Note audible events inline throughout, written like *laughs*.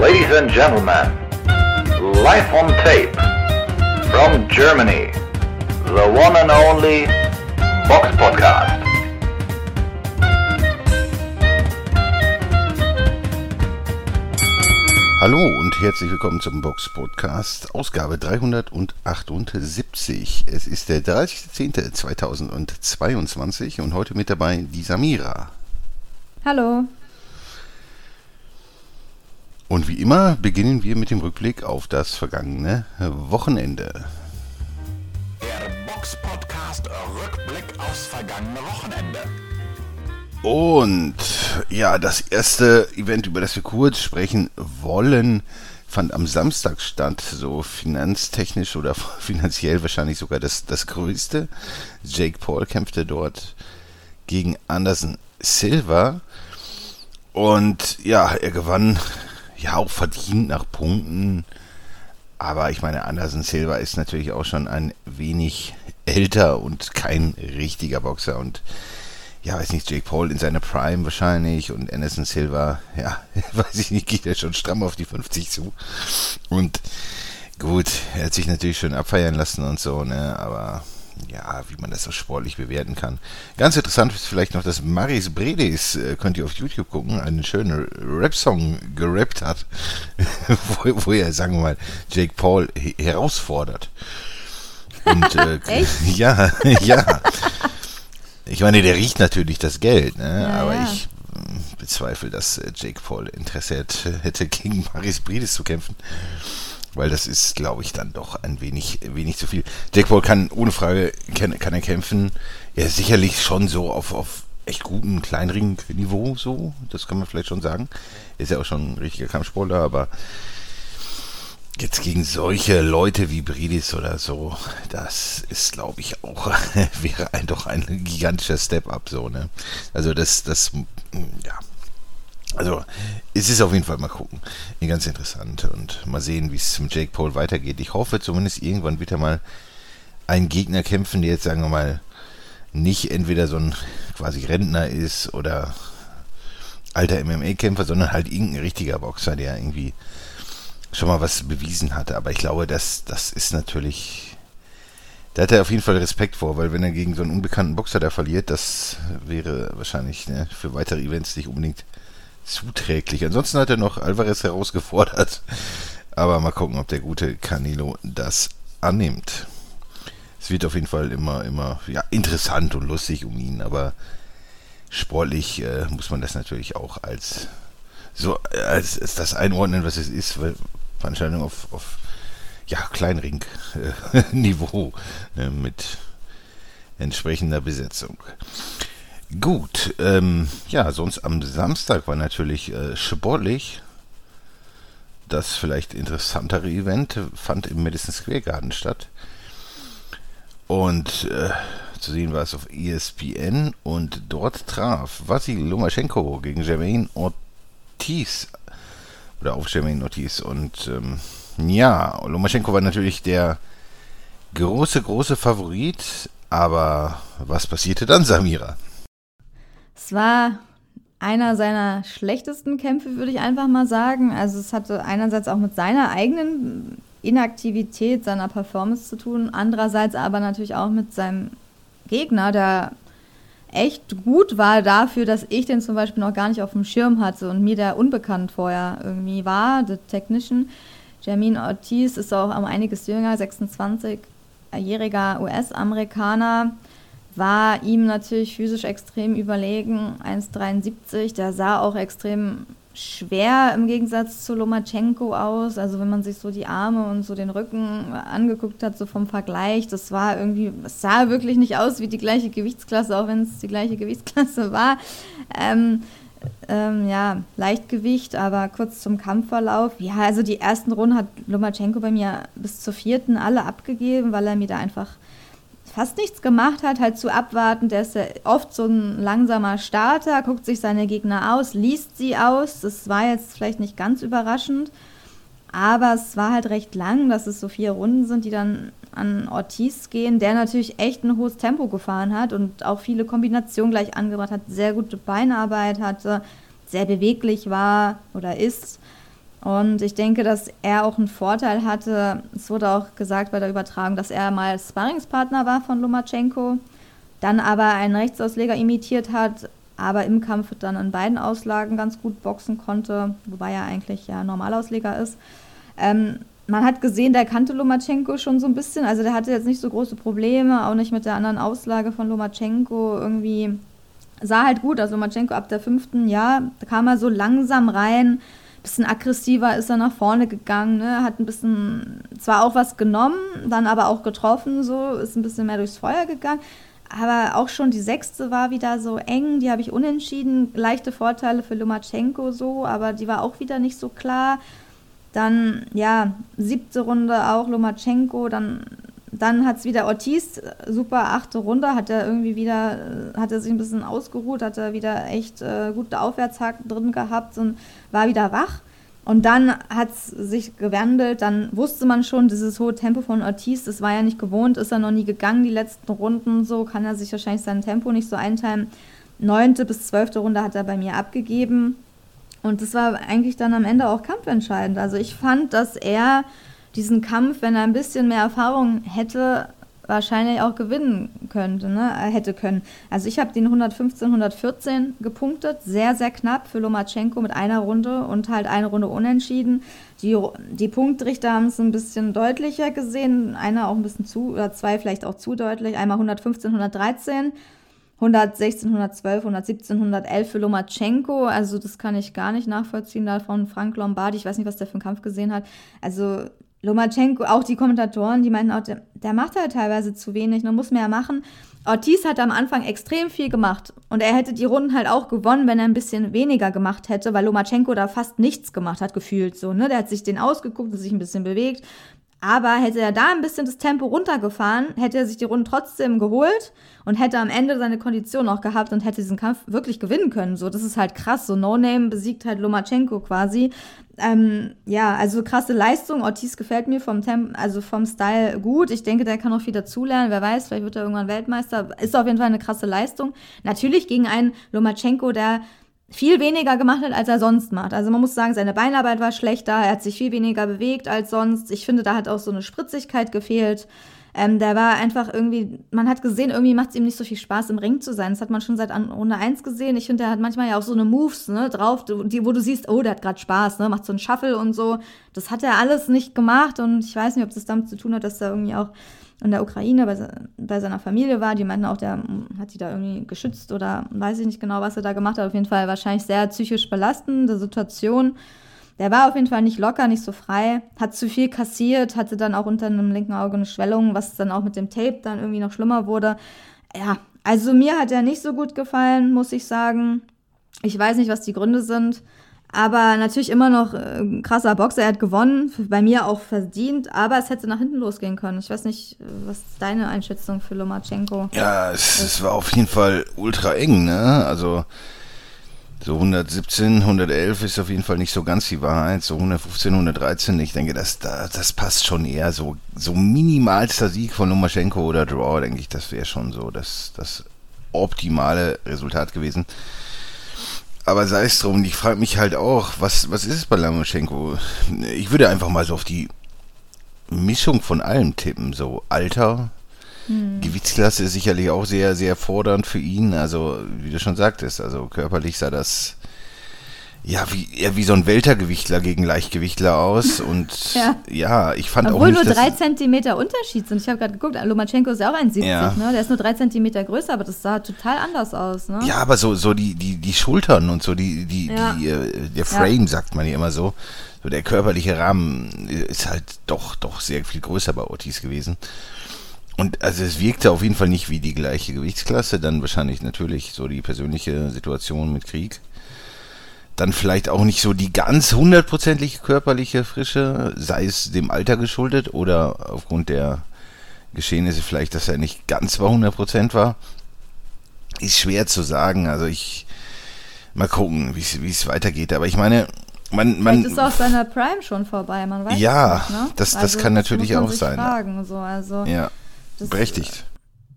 Ladies and gentlemen, live on tape from Germany, the one and only Box Podcast. Hallo und herzlich willkommen zum Box Podcast, Ausgabe 378. Es ist der 30.10.2022 und heute mit dabei die Samira. Hallo. Und wie immer beginnen wir mit dem Rückblick auf das vergangene Wochenende. Der Box Podcast Rückblick aufs vergangene Wochenende. Und ja, das erste Event, über das wir kurz sprechen wollen, fand am Samstag statt, so finanztechnisch oder *laughs* finanziell wahrscheinlich sogar das, das größte. Jake Paul kämpfte dort gegen Anderson Silva. Und ja, er gewann ja auch verdient nach Punkten. Aber ich meine, Anderson Silva ist natürlich auch schon ein wenig älter und kein richtiger Boxer. Und ja, weiß nicht, Jake Paul in seiner Prime wahrscheinlich und Anderson Silva, ja, *laughs* weiß ich nicht, geht er schon stramm auf die 50 zu. Und gut, er hat sich natürlich schon abfeiern lassen und so, ne, aber ja, wie man das so sportlich bewerten kann. Ganz interessant ist vielleicht noch, dass Maris Bredis, äh, könnt ihr auf YouTube gucken, einen schönen Rap-Song gerappt hat, *laughs* wo, wo, er, sagen wir mal, Jake Paul herausfordert. Und äh, *laughs* *laughs* Echt? ja, ja. Ich meine, der riecht natürlich das Geld, ne? Ja, aber ja. ich bezweifle, dass äh, Jake Paul Interesse hätte, gegen Maris Bredis zu kämpfen weil das ist, glaube ich, dann doch ein wenig, wenig zu viel. Jack Paul kann, ohne Frage, kann, kann er kämpfen. Er ist sicherlich schon so auf, auf echt gutem Kleinring-Niveau, so, das kann man vielleicht schon sagen. Ist ja auch schon ein richtiger Kampfsportler, aber jetzt gegen solche Leute wie Bridis oder so, das ist, glaube ich, auch, *laughs* wäre ein, doch ein gigantischer Step-up, so, ne? Also das, das, ja, also, es ist auf jeden Fall mal gucken. Ganz interessant und mal sehen, wie es mit Jake Paul weitergeht. Ich hoffe zumindest irgendwann wieder mal einen Gegner kämpfen, der jetzt, sagen wir mal, nicht entweder so ein quasi Rentner ist oder alter MMA-Kämpfer, sondern halt irgendein richtiger Boxer, der irgendwie schon mal was bewiesen hatte. Aber ich glaube, das, das ist natürlich. Da hat er auf jeden Fall Respekt vor, weil wenn er gegen so einen unbekannten Boxer da verliert, das wäre wahrscheinlich ne, für weitere Events nicht unbedingt zuträglich. Ansonsten hat er noch Alvarez herausgefordert. Aber mal gucken, ob der gute Canelo das annimmt. Es wird auf jeden Fall immer, immer ja, interessant und lustig um ihn, aber sportlich äh, muss man das natürlich auch als so als, als das einordnen, was es ist, weil Veranstaltung auf, auf ja, Kleinring-Niveau äh, *laughs* mit entsprechender Besetzung. Gut, ähm, ja, sonst am Samstag war natürlich äh, sportlich. Das vielleicht interessantere Event fand im Madison Square Garden statt. Und äh, zu sehen war es auf ESPN und dort traf Vasil Lomaschenko gegen Jermaine Ortiz. Oder auf Jermaine Ortiz. Und ähm, ja, Lomaschenko war natürlich der große, große Favorit. Aber was passierte dann, Samira? Es war einer seiner schlechtesten Kämpfe, würde ich einfach mal sagen. Also es hatte einerseits auch mit seiner eigenen Inaktivität, seiner Performance zu tun, andererseits aber natürlich auch mit seinem Gegner, der echt gut war dafür, dass ich den zum Beispiel noch gar nicht auf dem Schirm hatte und mir der unbekannt vorher irgendwie war, der Technician. Jermaine Ortiz ist auch um einiges jünger, 26-jähriger US-Amerikaner war ihm natürlich physisch extrem überlegen, 1,73. Der sah auch extrem schwer im Gegensatz zu Lomachenko aus. Also wenn man sich so die Arme und so den Rücken angeguckt hat, so vom Vergleich, das war irgendwie, es sah wirklich nicht aus wie die gleiche Gewichtsklasse, auch wenn es die gleiche Gewichtsklasse war. Ähm, ähm, ja, Leichtgewicht, aber kurz zum Kampfverlauf. Ja, also die ersten Runden hat Lomachenko bei mir bis zur vierten alle abgegeben, weil er mir da einfach fast nichts gemacht hat, halt zu abwarten. Der ist ja oft so ein langsamer Starter, guckt sich seine Gegner aus, liest sie aus. Das war jetzt vielleicht nicht ganz überraschend, aber es war halt recht lang, dass es so vier Runden sind, die dann an Ortiz gehen, der natürlich echt ein hohes Tempo gefahren hat und auch viele Kombinationen gleich angebracht hat, sehr gute Beinarbeit hatte, sehr beweglich war oder ist. Und ich denke, dass er auch einen Vorteil hatte. Es wurde auch gesagt bei der Übertragung, dass er mal Sparringspartner war von Lomachenko, dann aber einen Rechtsausleger imitiert hat, aber im Kampf dann in beiden Auslagen ganz gut boxen konnte, wobei er eigentlich ja Normalausleger ist. Ähm, man hat gesehen, der kannte Lomachenko schon so ein bisschen. Also der hatte jetzt nicht so große Probleme, auch nicht mit der anderen Auslage von Lomachenko. Irgendwie sah halt gut aus. Lomachenko ab der fünften, ja, da kam er so langsam rein. Bisschen aggressiver ist er nach vorne gegangen, ne? hat ein bisschen, zwar auch was genommen, dann aber auch getroffen, so, ist ein bisschen mehr durchs Feuer gegangen. Aber auch schon die sechste war wieder so eng, die habe ich unentschieden. Leichte Vorteile für Lomachenko so, aber die war auch wieder nicht so klar. Dann, ja, siebte Runde auch Lomachenko, dann, dann hat es wieder Ortiz, super achte Runde, hat er irgendwie wieder, äh, hat er sich ein bisschen ausgeruht, hat er wieder echt äh, gute Aufwärtshaken drin gehabt und war wieder wach. Und dann hat es sich gewandelt, dann wusste man schon, dieses hohe Tempo von Ortiz, das war ja nicht gewohnt, ist er noch nie gegangen, die letzten Runden, so kann er sich wahrscheinlich sein Tempo nicht so einteilen. Neunte bis zwölfte Runde hat er bei mir abgegeben. Und das war eigentlich dann am Ende auch kampfentscheidend. Also ich fand, dass er diesen Kampf, wenn er ein bisschen mehr Erfahrung hätte, wahrscheinlich auch gewinnen könnte, ne? Äh, hätte können. Also ich habe den 115, 114 gepunktet, sehr, sehr knapp für Lomachenko mit einer Runde und halt eine Runde unentschieden. Die, die Punktrichter haben es ein bisschen deutlicher gesehen, einer auch ein bisschen zu, oder zwei vielleicht auch zu deutlich, einmal 115, 113 116, 112, 117, 111 für Lomachenko. Also das kann ich gar nicht nachvollziehen da von Frank Lombardi. Ich weiß nicht, was der für einen Kampf gesehen hat. Also Lomachenko, auch die Kommentatoren, die meinten auch, der, der macht halt teilweise zu wenig, man muss mehr machen. Ortiz hat am Anfang extrem viel gemacht und er hätte die Runden halt auch gewonnen, wenn er ein bisschen weniger gemacht hätte, weil Lomachenko da fast nichts gemacht hat, gefühlt so, ne? Der hat sich den ausgeguckt und sich ein bisschen bewegt. Aber hätte er da ein bisschen das Tempo runtergefahren, hätte er sich die Runden trotzdem geholt und hätte am Ende seine Kondition noch gehabt und hätte diesen Kampf wirklich gewinnen können. So, das ist halt krass. So, No Name besiegt halt Lomachenko quasi. Ähm, ja, also krasse Leistung. Ortiz gefällt mir vom Temp also vom Style gut. Ich denke, der kann noch viel dazulernen. Wer weiß, vielleicht wird er irgendwann Weltmeister. Ist auf jeden Fall eine krasse Leistung. Natürlich gegen einen Lomachenko, der viel weniger gemacht hat, als er sonst macht. Also man muss sagen, seine Beinarbeit war schlechter, er hat sich viel weniger bewegt als sonst. Ich finde, da hat auch so eine Spritzigkeit gefehlt. Ähm, der war einfach irgendwie, man hat gesehen, irgendwie macht es ihm nicht so viel Spaß, im Ring zu sein. Das hat man schon seit Runde 1 gesehen. Ich finde, der hat manchmal ja auch so eine Moves ne, drauf, die, wo du siehst, oh, der hat gerade Spaß, ne, macht so einen Shuffle und so. Das hat er alles nicht gemacht und ich weiß nicht, ob das damit zu tun hat, dass er irgendwie auch in der Ukraine bei, bei, seiner Familie war. Die meinten auch, der hat die da irgendwie geschützt oder weiß ich nicht genau, was er da gemacht hat. Auf jeden Fall wahrscheinlich sehr psychisch belastende Situation. Der war auf jeden Fall nicht locker, nicht so frei, hat zu viel kassiert, hatte dann auch unter einem linken Auge eine Schwellung, was dann auch mit dem Tape dann irgendwie noch schlimmer wurde. Ja, also mir hat er nicht so gut gefallen, muss ich sagen. Ich weiß nicht, was die Gründe sind. Aber natürlich immer noch äh, ein krasser Boxer. Er hat gewonnen, bei mir auch verdient, aber es hätte nach hinten losgehen können. Ich weiß nicht, was ist deine Einschätzung für Lomachenko? Ja, es, es war auf jeden Fall ultra eng, ne? Also so 117, 111 ist auf jeden Fall nicht so ganz die Wahrheit. So 115, 113, ich denke, das, das passt schon eher. So, so minimalster Sieg von Lomachenko oder Draw, denke ich, das wäre schon so das, das optimale Resultat gewesen. Aber sei es drum, ich frage mich halt auch, was, was ist es bei Lomachenko? Ich würde einfach mal so auf die Mischung von allem tippen. So Alter, hm. Gewichtsklasse ist sicherlich auch sehr, sehr fordernd für ihn. Also, wie du schon sagtest, also körperlich sah das ja, wie, eher wie so ein Weltergewichtler gegen Leichtgewichtler aus. Und *laughs* ja, ja ich fand Obwohl auch nicht, nur drei Zentimeter Unterschied sind. Ich habe gerade geguckt, Lomachenko ist ja auch ein 70, ja. ne? Der ist nur drei Zentimeter größer, aber das sah total anders aus, ne? Ja, aber so, so die, die, die Schultern und so, die, die, ja. die, äh, der Frame, ja. sagt man ja immer so. So der körperliche Rahmen ist halt doch, doch sehr viel größer bei Ortiz gewesen. Und also es wirkte auf jeden Fall nicht wie die gleiche Gewichtsklasse, dann wahrscheinlich natürlich so die persönliche Situation mit Krieg. Dann vielleicht auch nicht so die ganz hundertprozentige körperliche Frische, sei es dem Alter geschuldet oder aufgrund der Geschehnisse vielleicht, dass er nicht ganz bei 100% war. Ist schwer zu sagen. Also ich mal gucken, wie es weitergeht. Aber ich meine, man, man Vielleicht ist auch seine Prime schon vorbei, man weiß ja, nicht, ne? das, das also, kann natürlich auch sein. Fragen, so, also, ja. Das, Berechtigt.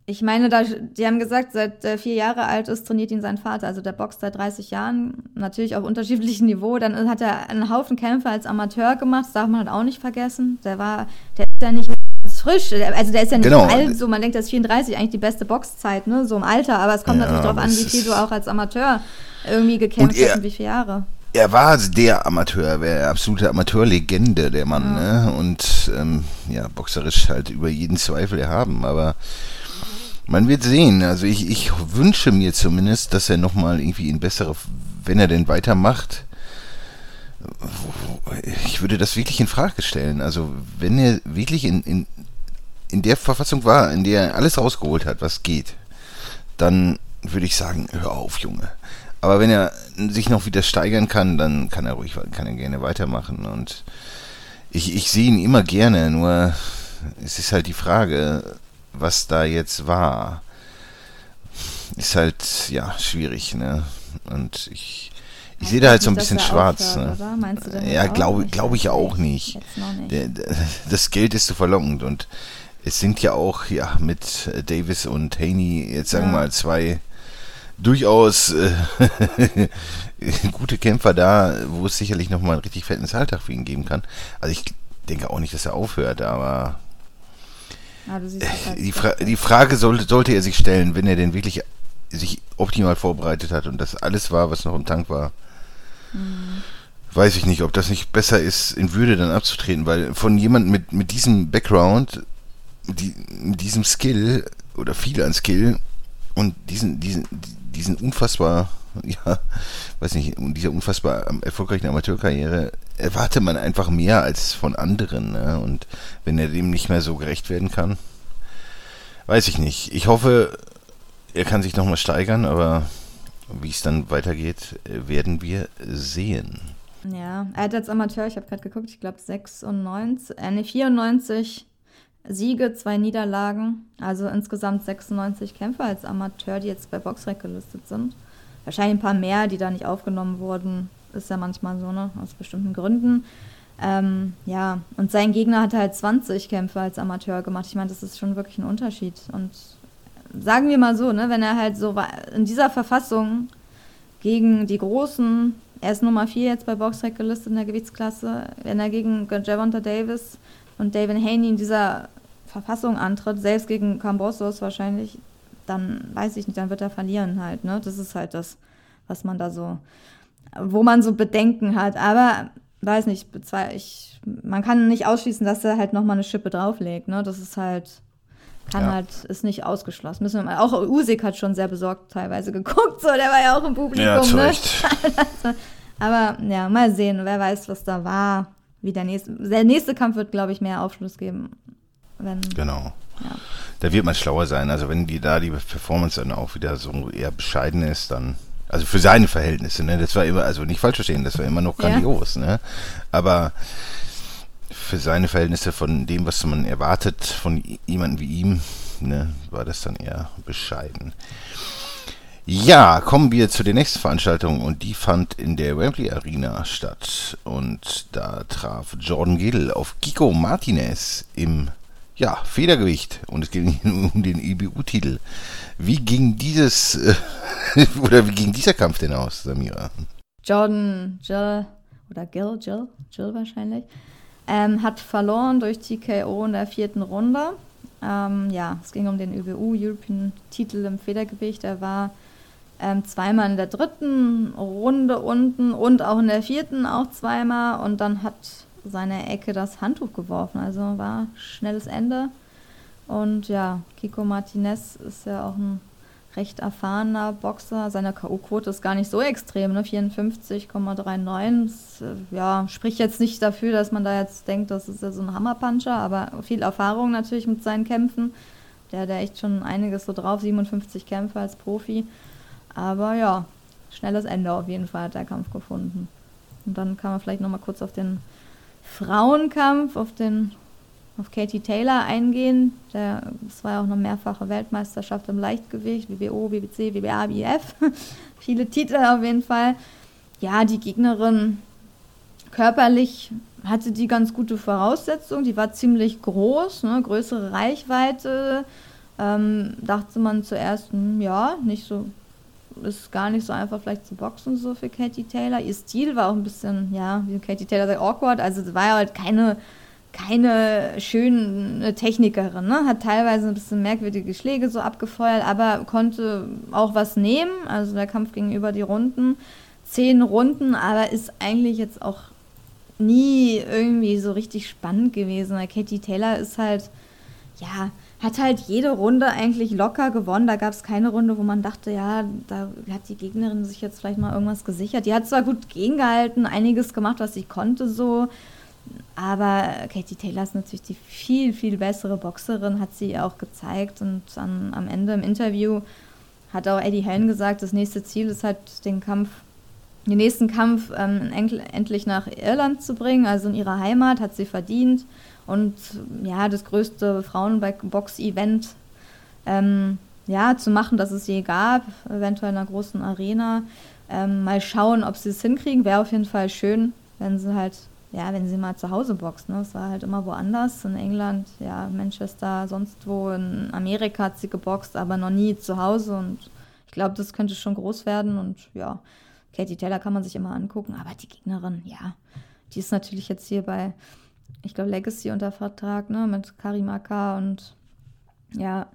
Ich meine, da, die haben gesagt, seit er vier Jahre alt ist, trainiert ihn sein Vater. Also der boxt seit 30 Jahren, natürlich auf unterschiedlichem Niveau. Dann hat er einen Haufen Kämpfe als Amateur gemacht, das darf man halt auch nicht vergessen. Der war, der ist ja nicht ganz frisch, also der ist ja nicht Genau. alt, so man denkt, der ist 34, eigentlich die beste Boxzeit, ne, so im Alter. Aber es kommt Ja, natürlich darauf an, wie viel du auch als Amateur irgendwie gekämpft Und hast und wie viele Jahre. er war der Amateur, der absolute Amateurlegende, der Mann, ne? Und ähm, ja, boxerisch halt über jeden Zweifel erhaben, aber man wird sehen. Also ich, ich wünsche mir zumindest, dass er nochmal irgendwie in bessere, wenn er denn weitermacht, ich würde das wirklich in Frage stellen. Also wenn er wirklich in, in, in der Verfassung war, in der er alles rausgeholt hat, was geht, dann würde ich sagen, hör auf, Junge. Aber wenn er sich noch wieder steigern kann, dann kann er ruhig, kann er gerne weitermachen. Und ich, ich sehe ihn immer gerne, nur es ist halt die Frage, was da jetzt war. Ist halt, ja, schwierig, ne? Und ich, ich sehe da halt so ein bisschen schwarz. aufhört, Ne? Ja, glaube Ich glaube ich auch nicht. Jetzt noch nicht. Der, der, das Geld ist zu verlockend und es sind ja auch ja mit äh, Davis und Haney jetzt sagen wir Ja. mal zwei durchaus äh, *laughs* gute Kämpfer da, wo es sicherlich noch mal einen richtig fetten Zahltag für ihn geben kann. Also ich denke auch nicht, dass er aufhört, aber Ah, das halt die, Fra die Frage sollte, sollte er sich stellen, wenn er denn wirklich sich optimal vorbereitet hat und das alles war, was noch im Tank war. Weiß ich nicht, ob das nicht besser ist, in Würde dann abzutreten, weil von jemandem mit, mit diesem Background, die, mit diesem Skill oder viel an Skill und diesen, diesen, diesen unfassbar, *laughs* ja, weiß nicht, und dieser unfassbar erfolgreichen Amateurkarriere erwarte man einfach mehr als von anderen. Ne? Und wenn er dem nicht mehr so gerecht werden kann, weiß ich nicht. Ich hoffe, er kann sich nochmal steigern, aber wie es dann weitergeht, äh, werden wir sehen. Ja, er hat als Amateur, ich habe gerade geguckt, ich glaube 96, äh, nee, 94 Siege, zwei Niederlagen, also insgesamt 96 Kämpfer als Amateur, die jetzt bei Boxrec gelistet sind. Wahrscheinlich ein paar mehr, die da nicht aufgenommen wurden, ist ja manchmal so, ne, aus bestimmten Gründen. Ähm, ja, und sein Gegner hat halt 20 Kämpfe als Amateur gemacht. Ich meine, das ist schon wirklich ein Unterschied. Und sagen wir mal so, ne, wenn er halt so in dieser Verfassung gegen die großen, er ist Nummer 4 jetzt bei Boxrec gelistet in der Gewichtsklasse, wenn er gegen Javonta Davis und David Haney in dieser Verfassung antritt, selbst gegen Cambosos wahrscheinlich, dann weiß ich nicht, dann wird er verlieren halt, ne? Das ist halt das, was man da so, wo man so Bedenken hat. Aber weiß nicht, ich, man kann nicht ausschließen, dass er halt nochmal eine Schippe drauflegt, ne? Das ist halt, kann Ja. halt, ist nicht ausgeschlossen. Müssen wir mal, auch Usyk hat schon sehr besorgt teilweise *laughs* geguckt, so, der war ja auch im Publikum, ne? *laughs* Aber ja, mal sehen, wer weiß, was da war. Wie der nächste, der nächste Kampf wird, glaube ich, mehr Aufschluss geben. Wenn, Genau. Ja. Da wird man schlauer sein. Also wenn die da die Performance dann auch wieder so eher bescheiden ist, dann. Also für seine Verhältnisse, ne? Das war immer, also nicht falsch verstehen, das war immer noch Ja. grandios, ne? Aber für seine Verhältnisse von dem, was man erwartet von jemandem wie ihm, ne, war das dann eher bescheiden. Ja, kommen wir zu der nächsten Veranstaltung und die fand in der Wembley Arena statt. Und da traf Jordan Gill auf Kiko Martinez im ja, Federgewicht und es ging um den IBU-Titel. Wie ging dieses äh, *laughs* oder wie ging dieser Kampf denn aus, Samira? Jordan Jill oder Gil, Jill, Jill wahrscheinlich, ähm, hat verloren durch TKO in der vierten Runde. Ähm, ja, es ging um den ÜBU, European Titel im Federgewicht. Er war ähm, zweimal in der dritten Runde unten und auch in der vierten auch zweimal und dann hat seine Ecke das Handtuch geworfen. Also war schnelles Ende. Und ja, Kiko Martinez ist ja auch ein recht erfahrener Boxer. Seine K.O.-Quote ist gar nicht so extrem, ne? 54,39. Das, äh, Ja, spricht jetzt nicht dafür, dass man da jetzt denkt, das ist ja so ein Hammerpuncher, aber viel Erfahrung natürlich mit seinen Kämpfen. Der hat ja echt schon einiges so drauf, 57 Kämpfe als Profi. Aber ja, schnelles Ende auf jeden Fall hat der Kampf gefunden. Und dann kann man vielleicht nochmal kurz auf den Frauenkampf, auf den auf Katie Taylor eingehen. Der, das war ja auch eine mehrfache Weltmeisterschaft im Leichtgewicht, WBO, WBC, WBA, WF. *laughs* Viele Titel auf jeden Fall. Ja, die Gegnerin körperlich hatte die ganz gute Voraussetzung. Die war ziemlich groß, ne, größere Reichweite. Ähm, dachte man zuerst, hm, ja, nicht so, ist gar nicht so einfach vielleicht zu boxen so für Katie Taylor. Ihr Stil war auch ein bisschen, ja, wie Katie Taylor sagt, awkward. Also es war halt keine, keine schöne Technikerin, ne? Hat teilweise ein bisschen merkwürdige Schläge so abgefeuert, aber konnte auch was nehmen. Also der Kampf ging über die Runden. Zehn Runden, aber ist eigentlich jetzt auch nie irgendwie so richtig spannend gewesen. Weil Katie Taylor ist halt, ja, hat halt jede Runde eigentlich locker gewonnen. Da gab es keine Runde, wo man dachte, ja, da hat die Gegnerin sich jetzt vielleicht mal irgendwas gesichert. Die hat zwar gut gegengehalten, einiges gemacht, was sie konnte so, aber Katie Taylor ist natürlich die viel, viel bessere Boxerin, hat sie auch gezeigt. Und dann am Ende im Interview hat auch Eddie Hearn gesagt, das nächste Ziel ist halt den Kampf den nächsten Kampf ähm, endlich nach Irland zu bringen, also in ihrer Heimat, hat sie verdient. Und ja, das größte Frauenbox-Event ähm, ja, zu machen, das es je gab, eventuell in einer großen Arena. Ähm, mal schauen, ob sie es hinkriegen. Wäre auf jeden Fall schön, wenn sie halt, ja, wenn sie mal zu Hause boxt. Ne? Es war halt immer woanders, in England, ja, Manchester, sonst wo. In Amerika hat sie geboxt, aber noch nie zu Hause. Und ich glaube, das könnte schon groß werden. Und ja, Katie Taylor kann man sich immer angucken, aber die Gegnerin, ja, die ist natürlich jetzt hier bei, ich glaube, Legacy unter Vertrag, ne, mit Karimaka und ja,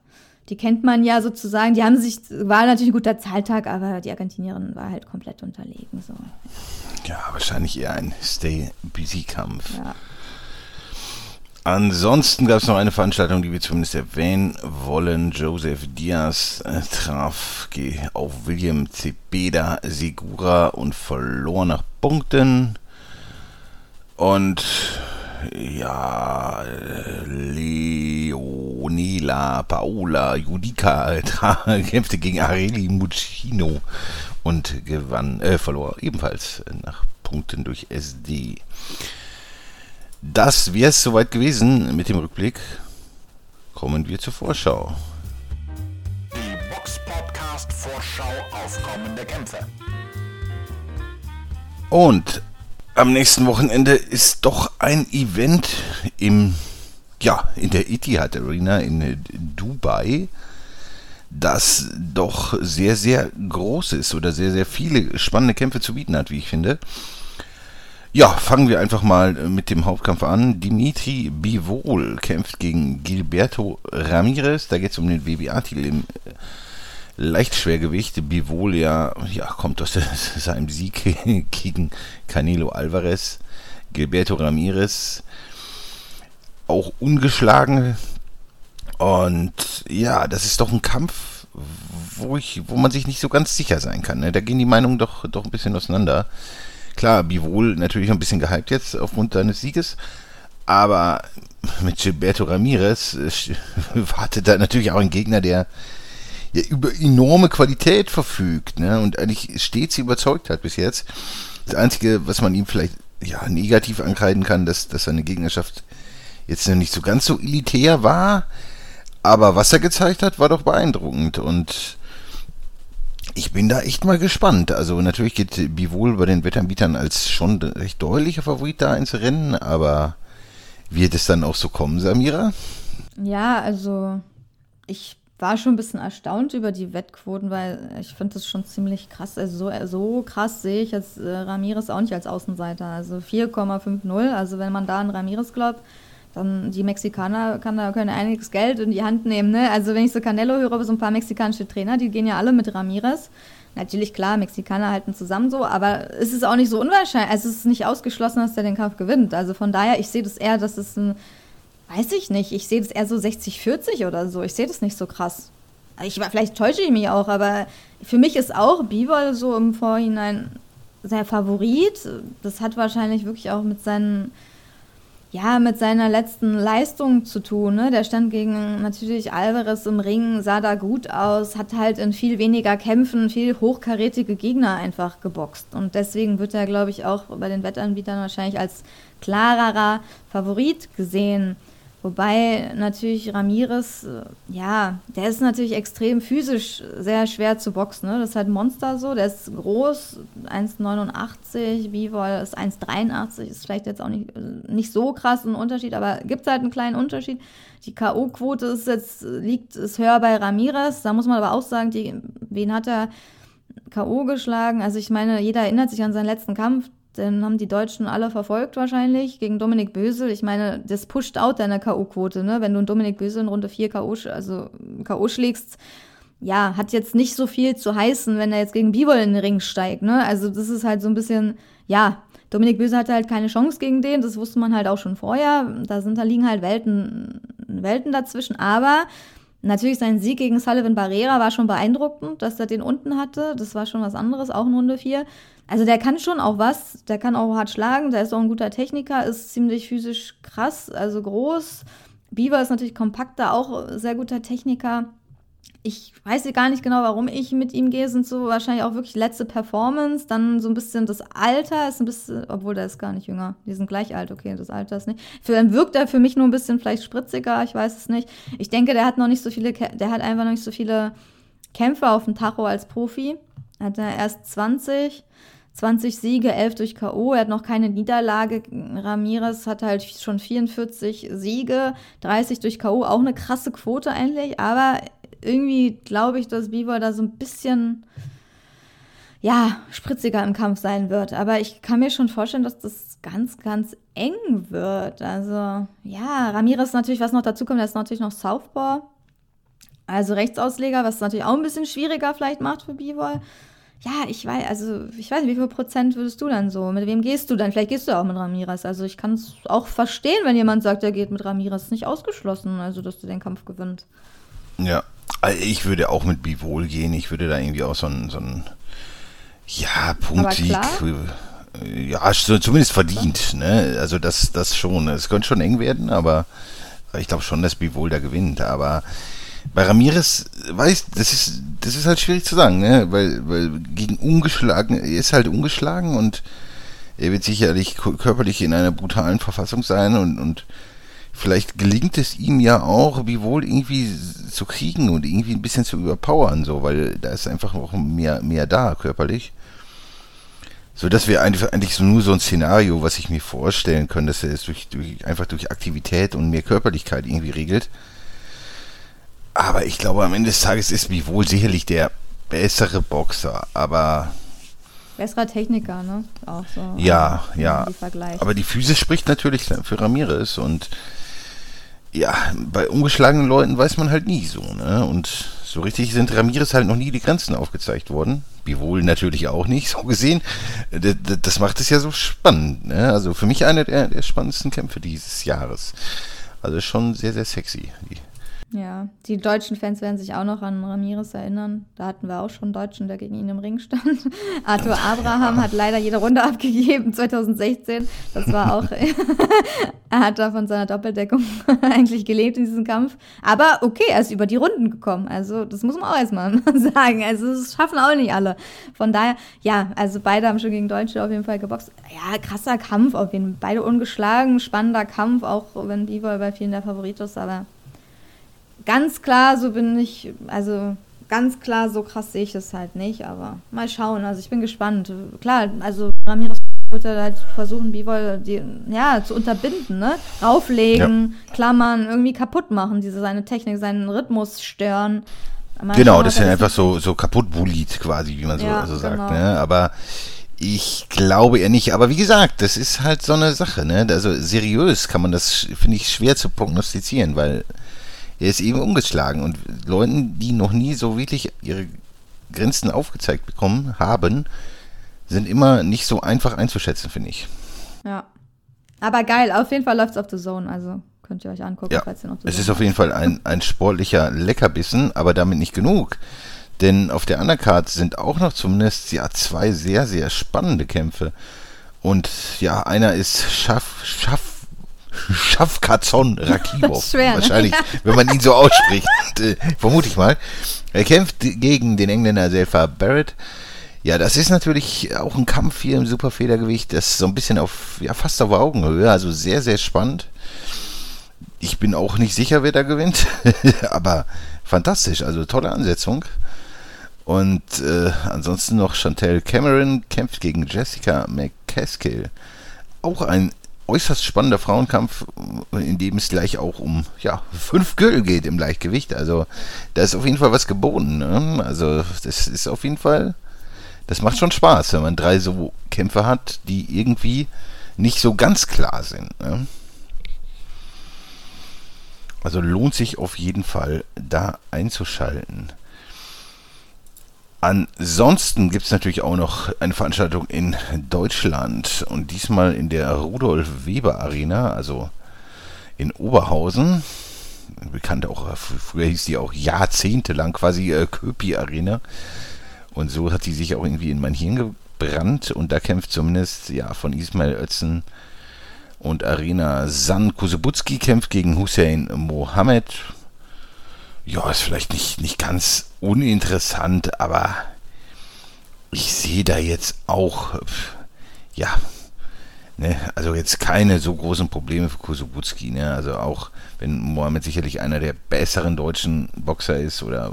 die kennt man ja sozusagen. Die haben sich, war natürlich ein guter Zahltag, aber die Argentinierin war halt komplett unterlegen. So. Ja, wahrscheinlich eher ein Stay-Busy-Kampf. Ja. Ansonsten gab es noch eine Veranstaltung, die wir zumindest erwähnen wollen. Joseph Diaz äh, traf auf William Cepeda Segura und verlor nach Punkten. Und ja, Leonela Paola Judica *laughs* kämpfte gegen Areli Muccino und gewann, äh, verlor ebenfalls nach Punkten durch SD. Das wäre es soweit gewesen mit dem Rückblick. Kommen wir zur Vorschau. Die Box Podcast Vorschau auf kommende Kämpfe. Und am nächsten Wochenende ist doch ein Event im ja, in der Etihad Arena in Dubai, das doch sehr, sehr groß ist oder sehr, sehr viele spannende Kämpfe zu bieten hat, wie ich finde. Ja, fangen wir einfach mal mit dem Hauptkampf an. Dimitri Bivol kämpft gegen Gilberto Ramirez. Da geht es um den WBA-Titel im Leichtschwergewicht. Bivol ja, ja kommt aus *laughs* seinem Sieg gegen Canelo Alvarez. Gilberto Ramirez auch ungeschlagen. Und ja, das ist doch ein Kampf, wo, ich, wo man sich nicht so ganz sicher sein kann. Ne? Da gehen die Meinungen doch, doch ein bisschen auseinander. Klar, Bivol natürlich ein bisschen gehypt jetzt aufgrund seines Sieges, aber mit Gilberto Ramirez äh, *laughs* wartet da natürlich auch ein Gegner, der ja über enorme Qualität verfügt ne? und eigentlich stets überzeugt hat bis jetzt. Das Einzige, was man ihm vielleicht ja, negativ ankreiden kann, dass, dass seine Gegnerschaft jetzt noch nicht so ganz so elitär war, aber was er gezeigt hat, war doch beeindruckend und ich bin da echt mal gespannt. Also natürlich geht Bivol bei den Wettanbietern als schon recht deutlicher Favorit da ins Rennen, aber wird es dann auch so kommen, Samira? Ja, also ich war schon ein bisschen erstaunt über die Wettquoten, weil ich finde das schon ziemlich krass. Also so, so krass sehe ich jetzt äh, Ramirez auch nicht als Außenseiter. Also 4,50. Also wenn man da an Ramirez glaubt, dann die Mexikaner kann können einiges Geld in die Hand nehmen. Ne? Also wenn ich so Canelo höre, so ein paar mexikanische Trainer, die gehen ja alle mit Ramirez. Natürlich, klar, Mexikaner halten zusammen so, aber es ist auch nicht so unwahrscheinlich. Also es ist nicht ausgeschlossen, dass der den Kampf gewinnt. Also von daher, ich sehe das eher, dass es ein, weiß ich nicht, ich sehe das eher so 60-40 oder so. Ich sehe das nicht so krass. Ich, vielleicht täusche ich mich auch, aber für mich ist auch Bivol so im Vorhinein sehr Favorit. Das hat wahrscheinlich wirklich auch mit seinen ja, mit seiner letzten Leistung zu tun. Ne? Der stand gegen natürlich Alvarez im Ring, sah da gut aus, hat halt in viel weniger Kämpfen viel hochkarätige Gegner einfach geboxt. Und deswegen wird er, glaube ich, auch bei den Wettanbietern wahrscheinlich als klarerer Favorit gesehen. Wobei natürlich Ramirez, äh, ja, der ist natürlich extrem physisch sehr schwer zu boxen. Ne? Das ist halt ein Monster so. Der ist groß, 1,89. Bivol ist 1,83. Ist vielleicht jetzt auch nicht, nicht so krass ein Unterschied, aber gibt es halt einen kleinen Unterschied. Die K.O.-Quote ist jetzt, liegt, ist höher bei Ramirez. Da muss man aber auch sagen, die, wen hat er K.O. geschlagen? Also ich meine, jeder erinnert sich an seinen letzten Kampf den haben die Deutschen alle verfolgt wahrscheinlich, gegen Dominik Bösel. Ich meine, das pusht out deine K.O.-Quote, ne? Wenn du einen Dominik Bösel in Runde 4 K.O. Also K.O. schlägst, ja, hat jetzt nicht so viel zu heißen, wenn er jetzt gegen Bivol in den Ring steigt, ne? Also das ist halt so ein bisschen, ja, Dominik Bösel hatte halt keine Chance gegen den, das wusste man halt auch schon vorher. Da sind, da liegen halt Welten, Welten dazwischen, aber Natürlich sein Sieg gegen Sullivan Barrera war schon beeindruckend, dass er den unten hatte. Das war schon was anderes, auch in Runde 4. Also der kann schon auch was, der kann auch hart schlagen, der ist auch ein guter Techniker, ist ziemlich physisch krass, also groß. Beaver ist natürlich kompakter, auch sehr guter Techniker. Ich weiß gar nicht genau, warum ich mit ihm gehe, sind so wahrscheinlich auch wirklich letzte Performance, dann so ein bisschen das Alter ist ein bisschen, obwohl der ist gar nicht jünger, die sind gleich alt, okay, das Alter ist nicht. Für dann wirkt er für mich nur ein bisschen vielleicht spritziger, ich weiß es nicht. Ich denke, der hat noch nicht so viele, der hat einfach noch nicht so viele Kämpfe auf dem Tacho als Profi. Hat er erst 20 20 Siege, 11 durch K.O. Er hat noch keine Niederlage. Ramirez hat halt schon 44 Siege, 30 durch K.O. Auch eine krasse Quote eigentlich. Aber irgendwie glaube ich, dass Bieber da so ein bisschen, ja, spritziger im Kampf sein wird. Aber ich kann mir schon vorstellen, dass das ganz, ganz eng wird. Also, ja, Ramirez natürlich, was noch dazu kommt, der ist natürlich noch Southpaw. Also Rechtsausleger, was natürlich auch ein bisschen schwieriger vielleicht macht für Bivol ja, ich weiß, also ich weiß nicht, wie viel Prozent würdest du dann so? Mit wem gehst du dann? Vielleicht gehst du auch mit Ramirez. Also ich kann es auch verstehen, wenn jemand sagt, er geht mit Ramirez. Nicht ausgeschlossen, also dass du den Kampf gewinnst. Ja, also ich würde auch mit Bivol gehen. Ich würde da irgendwie auch so ein, so ein ja, Punktsieg. Ja, zumindest verdient. Ne? Also das, das schon. Es könnte schon eng werden, aber ich glaube schon, dass Bivol da gewinnt. Aber bei Ramirez, weiß, das ist, das ist halt schwierig zu sagen, ne? Weil, weil gegen ungeschlagen, er ist halt ungeschlagen und er wird sicherlich körperlich in einer brutalen Verfassung sein und, und vielleicht gelingt es ihm ja auch, wie wohl irgendwie zu kriegen und irgendwie ein bisschen zu überpowern, so, weil da ist einfach noch mehr, mehr da, körperlich. So, das wäre eigentlich, so nur so ein Szenario, was ich mir vorstellen könnte, dass er es durch, durch, einfach durch Aktivität und mehr Körperlichkeit irgendwie regelt. Aber ich glaube, am Ende des Tages ist wohl sicherlich der bessere Boxer, aber. Besserer Techniker, ne? Auch so. Ja, ja. Die aber die Physis spricht natürlich für Ramirez und ja, bei ungeschlagenen Leuten weiß man halt nie so, ne? Und so richtig sind Ramirez halt noch nie die Grenzen aufgezeigt worden. Bivol natürlich auch nicht, *laughs* so gesehen. Das macht es ja so spannend, ne? Also für mich einer der, der spannendsten Kämpfe dieses Jahres. Also schon sehr, sehr sexy, die ja, die deutschen Fans werden sich auch noch an Ramirez erinnern. Da hatten wir auch schon einen Deutschen, der gegen ihn im Ring stand. *laughs* Arthur Abraham hat leider jede Runde abgegeben 2016. Das war auch, *laughs* er hat da von seiner Doppeldeckung *laughs* eigentlich gelebt in diesem Kampf. Aber okay, er ist über die Runden gekommen. Also das muss man auch erstmal sagen. Also das schaffen auch nicht alle. Von daher, ja, also beide haben schon gegen Deutsche auf jeden Fall geboxt. Ja, krasser Kampf auf jeden Fall. Beide ungeschlagen, spannender Kampf, auch wenn Bivol bei vielen der Favorit ist, aber ganz klar, so bin ich, also ganz klar, so krass sehe ich es halt nicht, aber mal schauen. Also ich bin gespannt. Klar, also Ramirez wird halt versuchen, Bivol die, ja, zu unterbinden, ne? Rauflegen, ja. klammern, irgendwie kaputt machen, diese seine Technik, seinen Rhythmus stören. Mal genau, das ist ja einfach so, so kaputt bullied quasi, wie man so, ja, so sagt, genau. ne? Aber ich glaube eher nicht, aber wie gesagt, das ist halt so eine Sache, ne? Also seriös kann man das, finde ich, schwer zu prognostizieren, weil er ist eben umgeschlagen. Und Leuten, die noch nie so wirklich ihre Grenzen aufgezeigt bekommen haben, sind immer nicht so einfach einzuschätzen, finde ich. Ja. Aber geil, auf jeden Fall läuft es auf The Zone, also könnt ihr euch angucken, ja. falls ihr noch The Es ist auf jeden Fall ein, ein sportlicher Leckerbissen, aber damit nicht genug. Denn auf der Undercard sind auch noch zumindest ja zwei sehr, sehr spannende Kämpfe. Und ja, einer ist Schaff, Schaff Schafkazon Rakibov. *laughs* Schwer, ne? Wahrscheinlich, wenn man ihn so ausspricht. Äh, vermute ich mal. Er kämpft gegen den Engländer Selfa Barrett. Ja, das ist natürlich auch ein Kampf hier im Superfedergewicht. Das ist so ein bisschen auf, ja, fast auf Augenhöhe. Also sehr, sehr spannend. ich bin auch nicht sicher, wer da gewinnt, *laughs* aber fantastisch, also tolle Ansetzung. Und äh, ansonsten noch Chantel Cameron kämpft gegen Jessica McCaskill. Auch ein äußerst spannender Frauenkampf, in dem es gleich auch um ja, fünf Gürtel geht im Leichtgewicht. Also da ist auf jeden Fall was geboten. Ne? Also das ist auf jeden Fall, das macht schon Spaß, wenn man drei so Kämpfe hat, die irgendwie nicht so ganz klar sind. Ne? Also lohnt sich auf jeden Fall da einzuschalten. Ansonsten gibt es natürlich auch noch eine Veranstaltung in Deutschland und diesmal in der Rudolf Weber Arena, also in Oberhausen. Bekannt auch, früher hieß die auch jahrzehntelang quasi äh, Köpi Arena. Und so hat die sich auch irgendwie in mein Hirn gebrannt und da kämpft zumindest ja von Ismail Ötzen und Arena San Kusebutski kämpft gegen Hussein Mohammed ja, ist vielleicht nicht, nicht ganz uninteressant, aber ich sehe da jetzt auch, ja, ne, also jetzt keine so großen Probleme für Kusubutski, ne, also auch wenn Mohamed sicherlich einer der besseren deutschen Boxer ist oder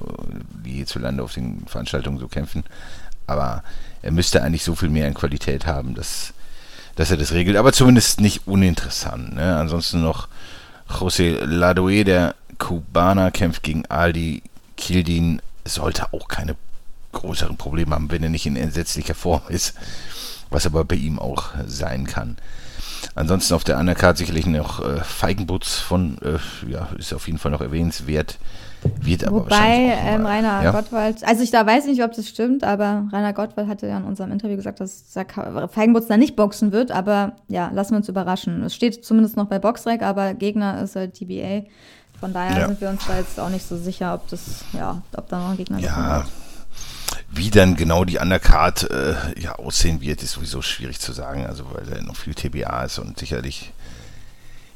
die hierzulande auf den Veranstaltungen so kämpfen, aber er müsste eigentlich so viel mehr in Qualität haben, dass, dass er das regelt, aber zumindest nicht uninteressant, ne, ansonsten noch José Ladoe, der Kubaner kämpft gegen Aldi Kildin. Sollte auch keine größeren Probleme haben, wenn er nicht in entsetzlicher Form ist. Was aber bei ihm auch sein kann. Ansonsten auf der Undercard sicherlich noch äh, Feigenbutz von, äh, ja, ist auf jeden Fall noch erwähnenswert. Wird aber Wobei ähm, Rainer ja? Gottwald, also ich da weiß nicht, ob das stimmt, aber Rainer Gottwald hatte ja in unserem Interview gesagt, dass Feigenbutz da nicht boxen wird, aber ja, lassen wir uns überraschen. Es steht zumindest noch bei Boxrec, aber Gegner ist halt TBA. Von daher ja. sind wir uns da jetzt auch nicht so sicher, ob das, ja, ob da noch ein Gegner ja. Wie dann genau die Undercard äh, ja, aussehen wird, ist sowieso schwierig zu sagen, also weil da noch viel TBA ist und sicherlich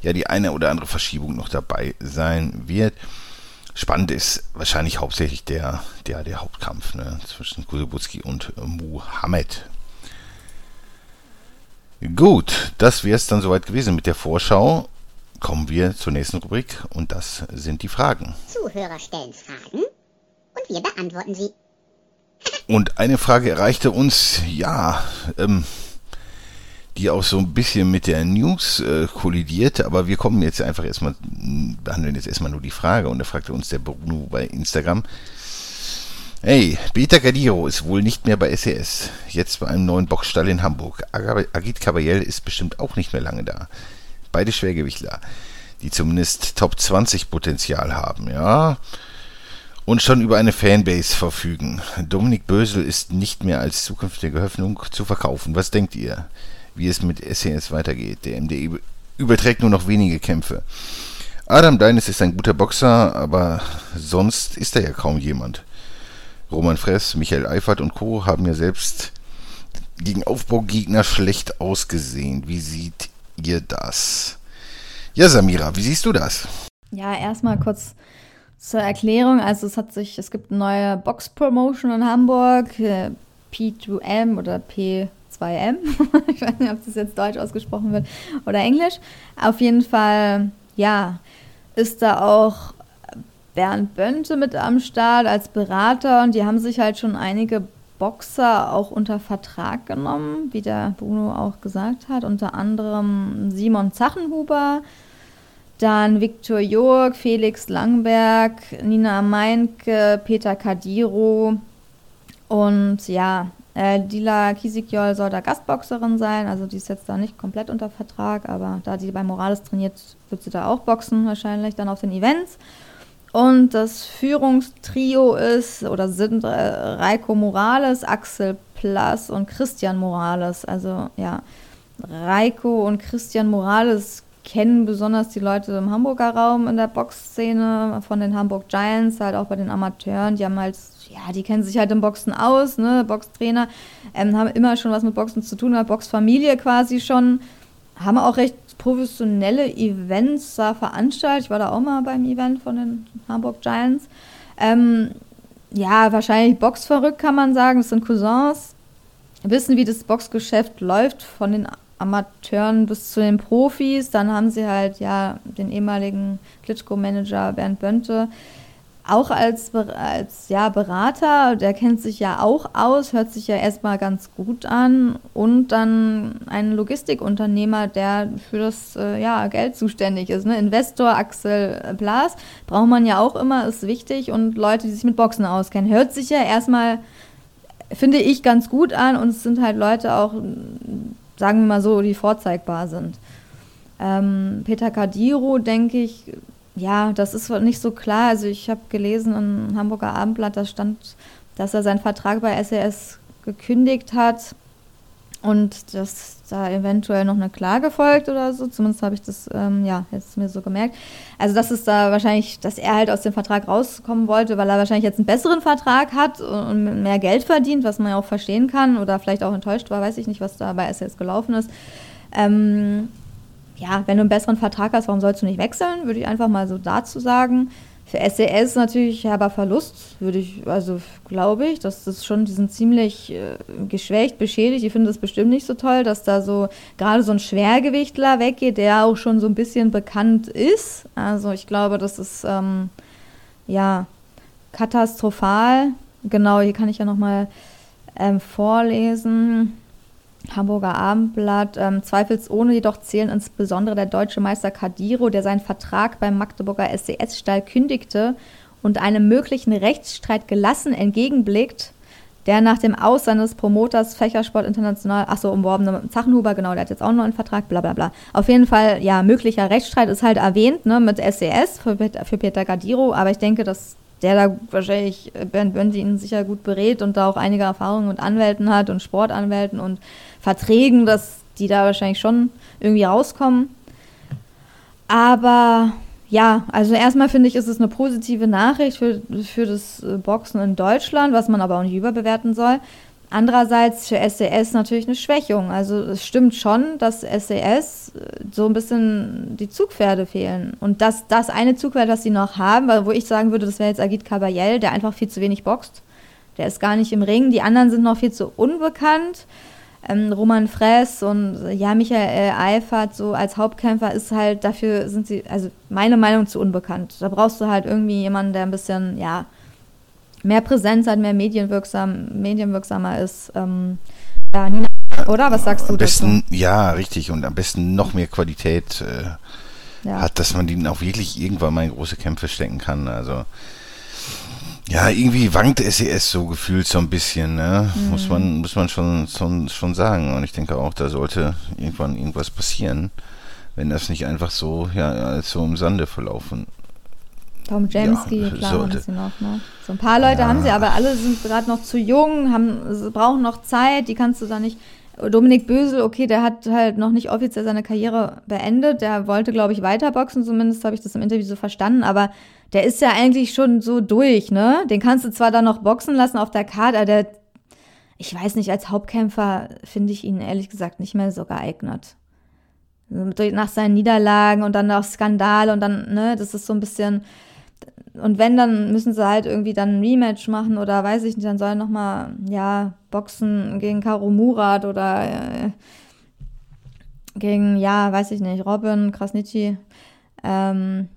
ja die eine oder andere Verschiebung noch dabei sein wird. Spannend ist wahrscheinlich hauptsächlich der, der, der Hauptkampf ne, zwischen Kusubutski und Muhammad. Gut, das wäre es dann soweit gewesen mit der Vorschau kommen wir zur nächsten Rubrik und das sind die Fragen. Zuhörer stellen Fragen und wir beantworten sie. Und eine Frage erreichte uns, ja, ähm, die auch so ein bisschen mit der News äh, kollidiert, aber wir kommen jetzt einfach erstmal, behandeln jetzt erstmal nur die Frage und da fragte uns der Bruno bei Instagram, Hey, Peter Gadiro ist wohl nicht mehr bei SES. Jetzt bei einem neuen Boxstall in Hamburg. Agit Caballel ist bestimmt auch nicht mehr lange da beide Schwergewichtler, die zumindest Top 20 Potenzial haben, ja. Und schon über eine Fanbase verfügen. Dominik Bösel ist nicht mehr als zukünftige Hoffnung zu verkaufen. Was denkt ihr, wie es mit SES weitergeht? Der MDE überträgt nur noch wenige Kämpfe. Adam Deines ist ein guter Boxer, aber sonst ist er ja kaum jemand. Roman Fress, Michael Eifert und Co. haben ja selbst gegen Aufbaugegner schlecht ausgesehen. Wie sieht ihr das? Ja, Samira, wie siehst du das? Ja, erstmal kurz zur Erklärung. Also es hat sich, es gibt eine neue Box-Promotion in Hamburg, äh, P2M oder P2M. *laughs* ich weiß nicht, ob das jetzt deutsch ausgesprochen wird oder englisch. Auf jeden Fall, ja, ist da auch Bernd Bönte mit am Start als Berater und die haben sich halt schon einige Boxer auch unter Vertrag genommen, wie der Bruno auch gesagt hat. Unter anderem Simon Zachenhuber, dann Viktor Jörg, Felix Langberg, Nina Meinke, Peter Kadiro und ja, äh, Dila Kisikjol soll da Gastboxerin sein, also die ist jetzt da nicht komplett unter Vertrag, aber da die bei Morales trainiert, wird sie da auch boxen wahrscheinlich dann auf den Events. Und das Führungstrio ist oder sind äh, Reiko Morales, Axel Plass und Christian Morales. Also ja, Reiko und Christian Morales kennen besonders die Leute im Hamburger Raum in der Boxszene von den Hamburg Giants, halt auch bei den Amateuren. Die haben halt, ja, die kennen sich halt im Boxen aus, ne, Boxtrainer, ähm, haben immer schon was mit Boxen zu tun, Boxfamilie quasi schon, haben auch recht professionelle Events da veranstaltet. Ich war da auch mal beim Event von den Hamburg Giants. Ähm, ja, wahrscheinlich boxverrückt kann man sagen. Das sind Cousins. Wissen, wie das Boxgeschäft läuft von den Amateuren bis zu den Profis. Dann haben sie halt ja den ehemaligen Klitschko-Manager Bernd Bönte auch als, als ja, Berater, der kennt sich ja auch aus, hört sich ja erstmal ganz gut an. Und dann ein Logistikunternehmer, der für das äh, ja, Geld zuständig ist. Ne? Investor Axel Blas braucht man ja auch immer, ist wichtig. Und Leute, die sich mit Boxen auskennen. Hört sich ja erstmal, finde ich, ganz gut an. Und es sind halt Leute auch, sagen wir mal so, die vorzeigbar sind. Ähm, Peter Kadiro, denke ich, ja, das ist nicht so klar. Also ich habe gelesen im Hamburger Abendblatt, da stand, dass er seinen Vertrag bei SES gekündigt hat und dass da eventuell noch eine Klage folgt oder so. Zumindest habe ich das, ähm, ja, jetzt mir so gemerkt. Also das ist da wahrscheinlich, dass er halt aus dem Vertrag rauskommen wollte, weil er wahrscheinlich jetzt einen besseren Vertrag hat und mehr Geld verdient, was man ja auch verstehen kann oder vielleicht auch enttäuscht war, weiß ich nicht, was da bei SES gelaufen ist. Ähm, ja, wenn du einen besseren Vertrag hast, warum sollst du nicht wechseln? Würde ich einfach mal so dazu sagen. Für SES natürlich herber Verlust, würde ich, also glaube ich, dass das schon, die sind ziemlich äh, geschwächt, beschädigt. Ich finde das bestimmt nicht so toll, dass da so gerade so ein Schwergewichtler weggeht, der auch schon so ein bisschen bekannt ist. Also ich glaube, das ist ähm, ja katastrophal. Genau, hier kann ich ja nochmal ähm, vorlesen. Hamburger Abendblatt. Ähm, zweifelsohne jedoch zählen insbesondere der deutsche Meister Kadiro, der seinen Vertrag beim Magdeburger SCS-Stall kündigte und einem möglichen Rechtsstreit gelassen entgegenblickt, der nach dem Aus seines Promoters Fächersport International, achso, umworbene Zachenhuber, genau, der hat jetzt auch noch einen Vertrag, bla bla bla. Auf jeden Fall, ja, möglicher Rechtsstreit ist halt erwähnt, ne, mit SCS für, für Peter Gadiro, aber ich denke, dass der da wahrscheinlich Bernd Bönsi ihn sicher gut berät und da auch einige Erfahrungen mit Anwälten hat und Sportanwälten und Verträgen, dass die da wahrscheinlich schon irgendwie rauskommen. Aber ja, also erstmal finde ich, ist es eine positive Nachricht für, für das äh, Boxen in Deutschland, was man aber auch nicht überbewerten soll. Andererseits für SES natürlich eine Schwächung. Also es stimmt schon, dass SES äh, so ein bisschen die Zugpferde fehlen. Und das, das eine Zugpferd, das sie noch haben, wo ich sagen würde, das wäre jetzt Agit Kabayel, der einfach viel zu wenig boxt. Der ist gar nicht im Ring. Die anderen sind noch viel zu unbekannt. Ähm, Roman Fress und ja, Michael Eifert so als Hauptkämpfer ist halt, dafür sind sie, also meine Meinung zu unbekannt. Da brauchst du halt irgendwie jemanden, der ein bisschen, ja, mehr Präsenz hat, mehr medienwirksam, medienwirksamer ist. Ähm, ja, Nina, oder? Was sagst du am besten, dazu? Ja, richtig. Und am besten noch mehr Qualität äh, ja. hat, dass man den auch wirklich irgendwann mal in große Kämpfe stecken kann. Also ja, irgendwie wankt SES so gefühlt so ein bisschen, ne? Mhm. Muss man, muss man schon, schon, schon sagen. Und ich denke auch, da sollte irgendwann irgendwas passieren, wenn das nicht einfach so, ja, so im Sande verlaufen Tom Jamski, ja, klar, haben sie noch. Ne? So ein paar Leute ja. haben sie, aber alle sind gerade noch zu jung, haben, brauchen noch Zeit, die kannst du da nicht. Dominik Bösel, okay, der hat halt noch nicht offiziell seine Karriere beendet. Der wollte, glaube ich, weiterboxen, zumindest habe ich das im Interview so verstanden, aber der ist ja eigentlich schon so durch, ne? Den kannst du zwar dann noch boxen lassen auf der Karte, aber der, ich weiß nicht, als Hauptkämpfer finde ich ihn ehrlich gesagt nicht mehr so geeignet. Nach seinen Niederlagen und dann auch Skandale und dann, ne, das ist so ein bisschen, und wenn, dann müssen sie halt irgendwie dann ein Rematch machen oder weiß ich nicht, dann sollen nochmal, ja, Boxen gegen Karo Murat oder äh, gegen, ja, weiß ich nicht, Robin Krasnitschi. Ähm,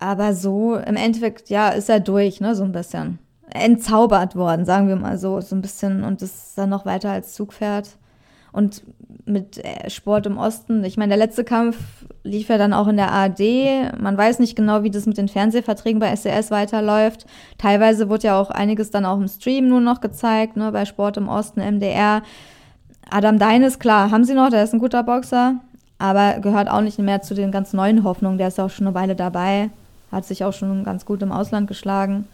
aber so, im Endeffekt, ja, ist er durch, ne, so ein bisschen. Entzaubert worden, sagen wir mal so, so ein bisschen und ist dann noch weiter als Zugpferd. Und mit äh, Sport im Osten, ich meine, der letzte Kampf lief ja dann auch in der ARD. Man weiß nicht genau, wie das mit den Fernsehverträgen bei SES weiterläuft. Teilweise wurde ja auch einiges dann auch im Stream nur noch gezeigt, ne, bei Sport im Osten, MDR. Adam Deines, klar, haben sie noch, der ist ein guter Boxer, aber gehört auch nicht mehr zu den ganz neuen Hoffnungen. Der ist auch schon eine Weile dabei, hat sich auch schon ganz gut im Ausland geschlagen.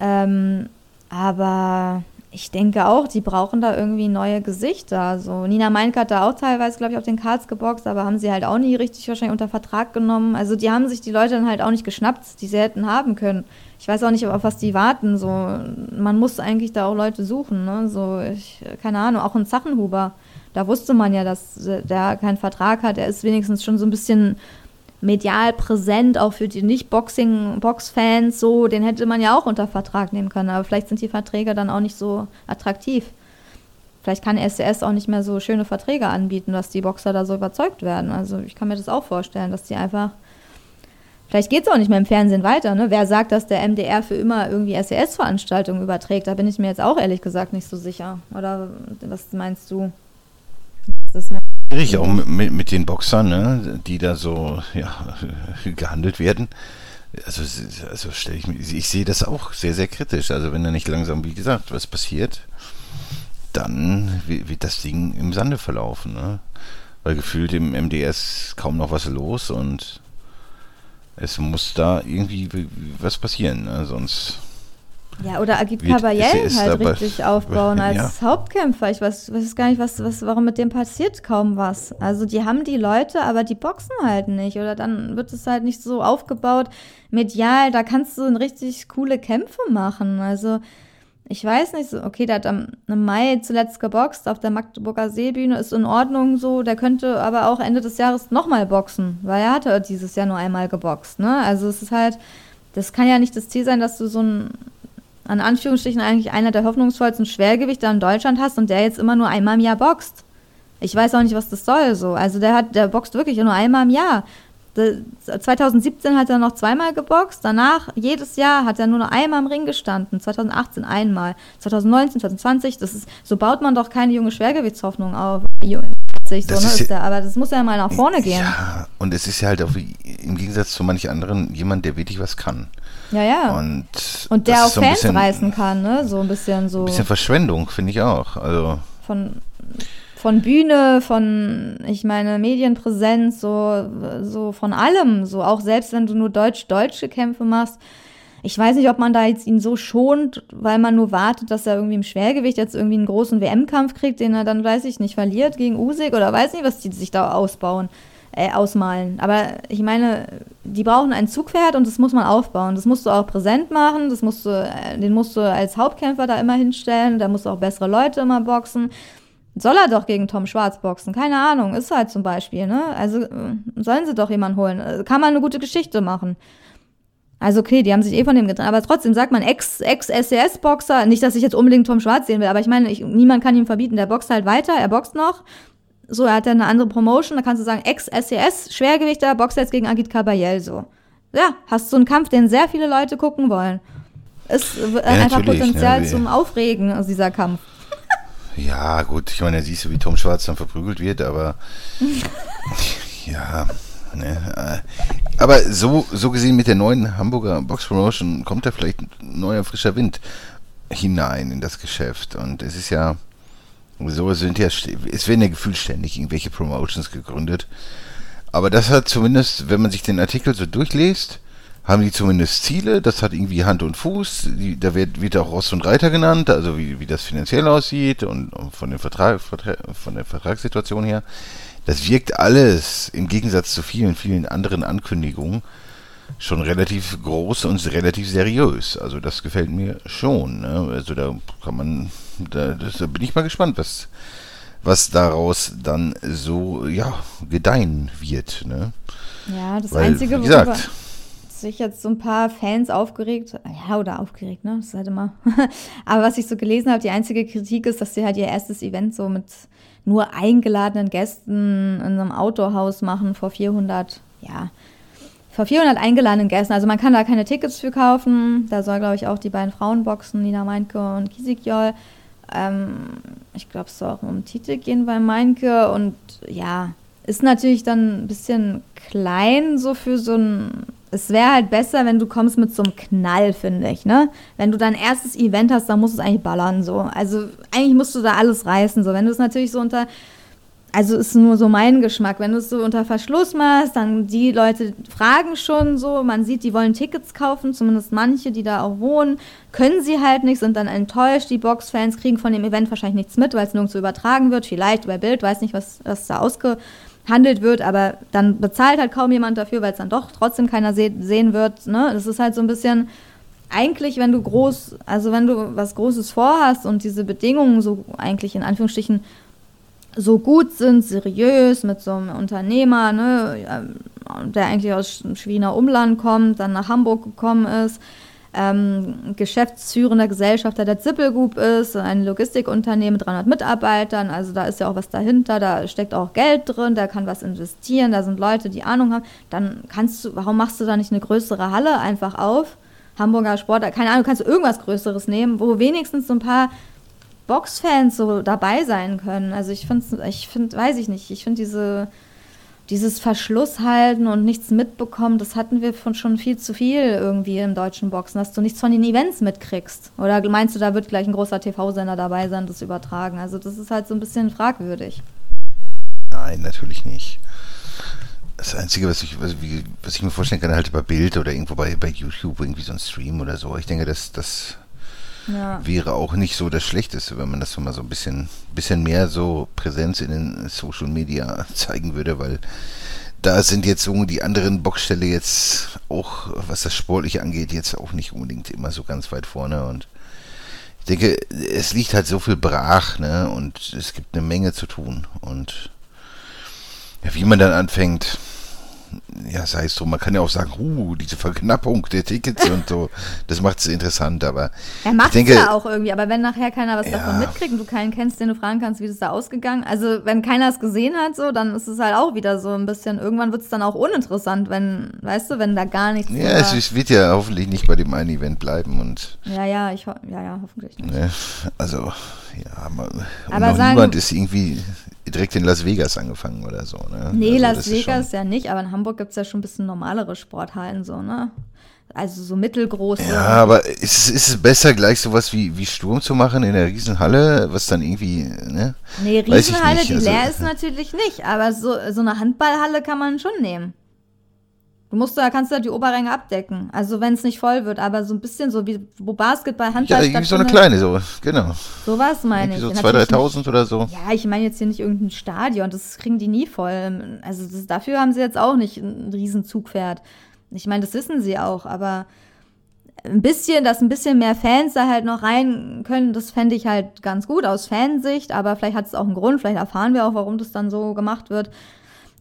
Ähm, aber ich denke auch, die brauchen da irgendwie neue Gesichter. So Nina Meinke hat da auch teilweise, glaube ich, auf den Cards geboxt, aber haben sie halt auch nie richtig wahrscheinlich unter Vertrag genommen. Also die haben sich die Leute dann halt auch nicht geschnappt, die sie hätten haben können. Ich weiß auch nicht, auf was die warten. So, man muss eigentlich da auch Leute suchen. Ne? So, ich, keine Ahnung, auch ein Zachenhuber. Da wusste man ja, dass der keinen Vertrag hat. Er ist wenigstens schon so ein bisschen medial präsent, auch für die Nicht-Boxing-Box-Fans, so, den hätte man ja auch unter Vertrag nehmen können, aber vielleicht sind die Verträge dann auch nicht so attraktiv. vielleicht kann SCS auch nicht mehr so schöne Verträge anbieten, dass die Boxer da so überzeugt werden. Also ich kann mir das auch vorstellen, dass die einfach. Vielleicht geht es auch nicht mehr im Fernsehen weiter. Ne? Wer sagt, dass der MDR für immer irgendwie SES-Veranstaltungen überträgt? Da bin ich mir jetzt auch ehrlich gesagt nicht so sicher. Oder was meinst du? Das ist schwierig, auch mit, mit den Boxern, ne? die da so ja, *laughs* gehandelt werden. Also, also stelle ich mir, ich sehe das auch sehr, sehr kritisch. Also wenn da nicht langsam, wie gesagt, was passiert, dann wird das Ding im Sande verlaufen. Ne? Weil gefühlt im MDS kaum noch was los und es muss da irgendwie was passieren, ne? sonst. Ja, oder Agit Kabayel halt richtig aufbauen als ja. Hauptkämpfer. Ich weiß, weiß gar nicht, was, was, warum mit dem passiert kaum was. Also die haben die Leute, aber die boxen halt nicht. Oder dann wird es halt nicht so aufgebaut medial. Da kannst du richtig coole Kämpfe machen. Also ich weiß nicht, so, okay, der hat am, Mai zuletzt geboxt auf der Magdeburger Seebühne, ist in Ordnung so, der könnte aber auch Ende des Jahres nochmal boxen, weil er hatte dieses Jahr nur einmal geboxt, ne? Also es ist halt, das kann ja nicht das Ziel sein, dass du so ein, an Anführungsstrichen eigentlich einer der hoffnungsvollsten Schwergewichte in Deutschland hast und der jetzt immer nur einmal im Jahr boxt. Ich weiß auch nicht, was das soll so. Also der hat, der boxt wirklich nur einmal im Jahr. 2017 hat er noch zweimal geboxt, danach jedes Jahr hat er nur noch einmal im Ring gestanden, 2018 einmal, 2019, 2020, das ist, so baut man doch keine junge Schwergewichtshoffnung auf. So, ne, ist ja, aber das muss ja mal nach vorne gehen. Ja, und es ist ja halt auch im Gegensatz zu manch anderen jemand, der wirklich was kann. Ja, ja. Und, und der auch so Fans bisschen, reißen kann, ne? So ein bisschen so. Ein bisschen Verschwendung, finde ich auch. Also. Von von Bühne, von, ich meine, Medienpräsenz, so, so von allem. So auch selbst wenn du nur deutsch-deutsche Kämpfe machst. Ich weiß nicht, ob man da jetzt ihn so schont, weil man nur wartet, dass er irgendwie im Schwergewicht jetzt irgendwie einen großen WM-Kampf kriegt, den er dann, weiß ich nicht, verliert gegen Usyk oder weiß nicht, was die sich da ausbauen, äh, ausmalen. Aber ich meine, die brauchen ein Zugpferd und das muss man aufbauen. Das musst du auch präsent machen, das musst du, äh, den musst du als Hauptkämpfer da immer hinstellen, da musst du auch bessere Leute immer boxen. Soll er doch gegen Tom Schwarz boxen? Keine Ahnung, ist halt zum Beispiel, ne? Also äh, sollen sie doch jemanden holen. Äh, kann man eine gute Geschichte machen. Also okay, die haben sich eh von dem getrennt, aber trotzdem sagt man Ex-SCS-Boxer, -Ex nicht, dass ich jetzt unbedingt Tom Schwarz sehen will, aber ich meine, ich, niemand kann ihm verbieten, der boxt halt weiter, er boxt noch. So, er hat ja eine andere Promotion, da kannst du sagen, Ex-SCS, Schwergewichter, boxt jetzt gegen Agit Kabayel, so. Ja, hast du einen Kampf, den sehr viele Leute gucken wollen. Ist ja, einfach Potenzial ne, zum Aufregen, also dieser Kampf. *laughs* Ja, gut, ich meine, siehst du, wie Tom Schwarz dann verprügelt wird, aber *laughs* ja, ne, äh, aber so, so gesehen mit der neuen Hamburger Box Promotion kommt da vielleicht ein neuer frischer Wind hinein in das Geschäft und es ist ja so sind ja es werden ja gefühlt ständig irgendwelche Promotions gegründet, aber das hat zumindest, wenn man sich den Artikel so durchliest, haben die zumindest Ziele, das hat irgendwie Hand und Fuß, die, da wird, wird auch Ross und Reiter genannt, also wie, wie das finanziell aussieht und, und von, den Vertrag, von der Vertragssituation her. Das wirkt alles im Gegensatz zu vielen, vielen anderen Ankündigungen schon relativ groß und relativ seriös. Also das gefällt mir schon. Ne? Also da kann man, da, da bin ich mal gespannt, was, was daraus dann so ja gedeihen wird. Ne? Ja, das Weil, Einzige, wie gesagt, sich jetzt so ein paar Fans aufgeregt, ja, oder aufgeregt, ne? Das ist halt immer. *laughs* Aber was ich so gelesen habe, die einzige Kritik ist, dass sie halt ihr erstes Event so mit nur eingeladenen Gästen in einem Outdoor-Haus machen vor 400, ja, vor 400 eingeladenen Gästen. Also man kann da keine Tickets für kaufen. Da soll, glaube ich, auch die beiden Frauen boxen, Nina Meinke und Kisikjol. Ähm, ich glaube, es soll auch um Titel gehen bei Meinke. Und ja, ist natürlich dann ein bisschen klein so für so ein es wäre halt besser, wenn du kommst mit so einem Knall, finde ich, ne? Wenn du dein erstes Event hast, dann musst du es eigentlich ballern, so. Also eigentlich musst du da alles reißen, so. Wenn du es natürlich so unter, also ist nur so mein Geschmack, wenn du es so unter Verschluss machst, dann die Leute fragen schon so, man sieht, die wollen Tickets kaufen, zumindest manche, die da auch wohnen, können sie halt nicht, sind dann enttäuscht, die Boxfans kriegen von dem Event wahrscheinlich nichts mit, weil es nirgendwo übertragen wird, vielleicht über Bild, weiß nicht, was, was da ausge handelt wird, aber dann bezahlt halt kaum jemand dafür, weil es dann doch trotzdem keiner se sehen wird. Ne? Das ist halt so ein bisschen, eigentlich, wenn du groß, also wenn du was Großes vorhast und diese Bedingungen so eigentlich in Anführungsstrichen so gut sind, seriös, mit so einem Unternehmer, ne, der eigentlich aus Schwiener Umland kommt, dann nach Hamburg gekommen ist, ähm, geschäftsführender Gesellschafter der Zippel Group ist, ein Logistikunternehmen mit 300 Mitarbeitern. Also da ist ja auch was dahinter, da steckt auch Geld drin, der kann was investieren, da sind Leute, die Ahnung haben. Dann kannst du, warum machst du da nicht eine größere Halle einfach auf? Hamburger Sport, keine Ahnung, kannst du irgendwas Größeres nehmen, wo wenigstens so ein paar Boxfans so dabei sein können. Also ich finde, ich finde, weiß ich nicht, ich finde diese dieses Verschlusshalten und nichts mitbekommen, das hatten wir von schon viel zu viel irgendwie im deutschen Boxen, dass du nichts von den Events mitkriegst. Oder meinst du, da wird gleich ein großer TV-Sender dabei sein, das übertragen? Also das ist halt so ein bisschen fragwürdig. Nein, natürlich nicht. Das Einzige, was ich, was, was ich mir vorstellen kann, halt bei Bild oder irgendwo bei, bei YouTube irgendwie so ein Stream oder so. Ich denke, dass das ja. wäre auch nicht so das Schlechteste, wenn man das mal so ein bisschen, bisschen mehr so Präsenz in den Social Media *laughs* zeigen würde, weil da sind jetzt so die anderen Boxstelle jetzt auch, was das Sportliche angeht, jetzt auch nicht unbedingt immer so ganz weit vorne. Und ich denke, es liegt halt so viel brach, ne, und es gibt eine Menge zu tun. Und wie man dann anfängt, ja, sei es drum, man kann ja auch sagen, uh, diese Verknappung der Tickets und so, das macht es interessant, aber Er macht es ja auch irgendwie, aber wenn nachher keiner was ja. davon mitkriegt und du keinen kennst, den du fragen kannst, wie das da ausgegangen, also wenn keiner es gesehen hat, so, dann ist es halt auch wieder so ein bisschen, irgendwann wird es dann auch uninteressant, wenn, weißt du, wenn da gar nichts Ja, es, es, wird ja hoffentlich nicht bei dem einen Event bleiben und Ja, ja, ich ja, ja, hoffentlich nicht. Ne, also, ja, man, aber sagen, niemand ist irgendwie direkt in Las Vegas angefangen oder so, ne? Nee, also Las Vegas ja nicht, aber in Hamburg gibt es ja schon ein bisschen normalere Sporthallen, so, ne? Also so mittelgroße. Ja, aber ist, ist es besser, gleich sowas wie, wie Sturm zu machen in der Riesenhalle, was dann irgendwie, ne? Nee, Riesenhalle, die also, leer ist natürlich nicht, aber so, so eine Handballhalle kann man schon nehmen. Du musst da, kannst da die Oberränge abdecken. Also wenn es nicht voll wird, aber so ein bisschen so wie wo Basketball, Handball. Ja, so eine kleine, so, genau. So was meine ich. So 2.000, 3.000 oder so. Ja, ich meine jetzt hier nicht irgendein Stadion, das kriegen die nie voll. Also das, dafür haben sie jetzt auch nicht ein riesen Zugpferd. Ich meine, das wissen sie auch, aber ein bisschen, dass ein bisschen mehr Fans da halt noch rein können, das fände ich halt ganz gut aus Fansicht, aber vielleicht hat es auch einen Grund, vielleicht erfahren wir auch, warum das dann so gemacht wird.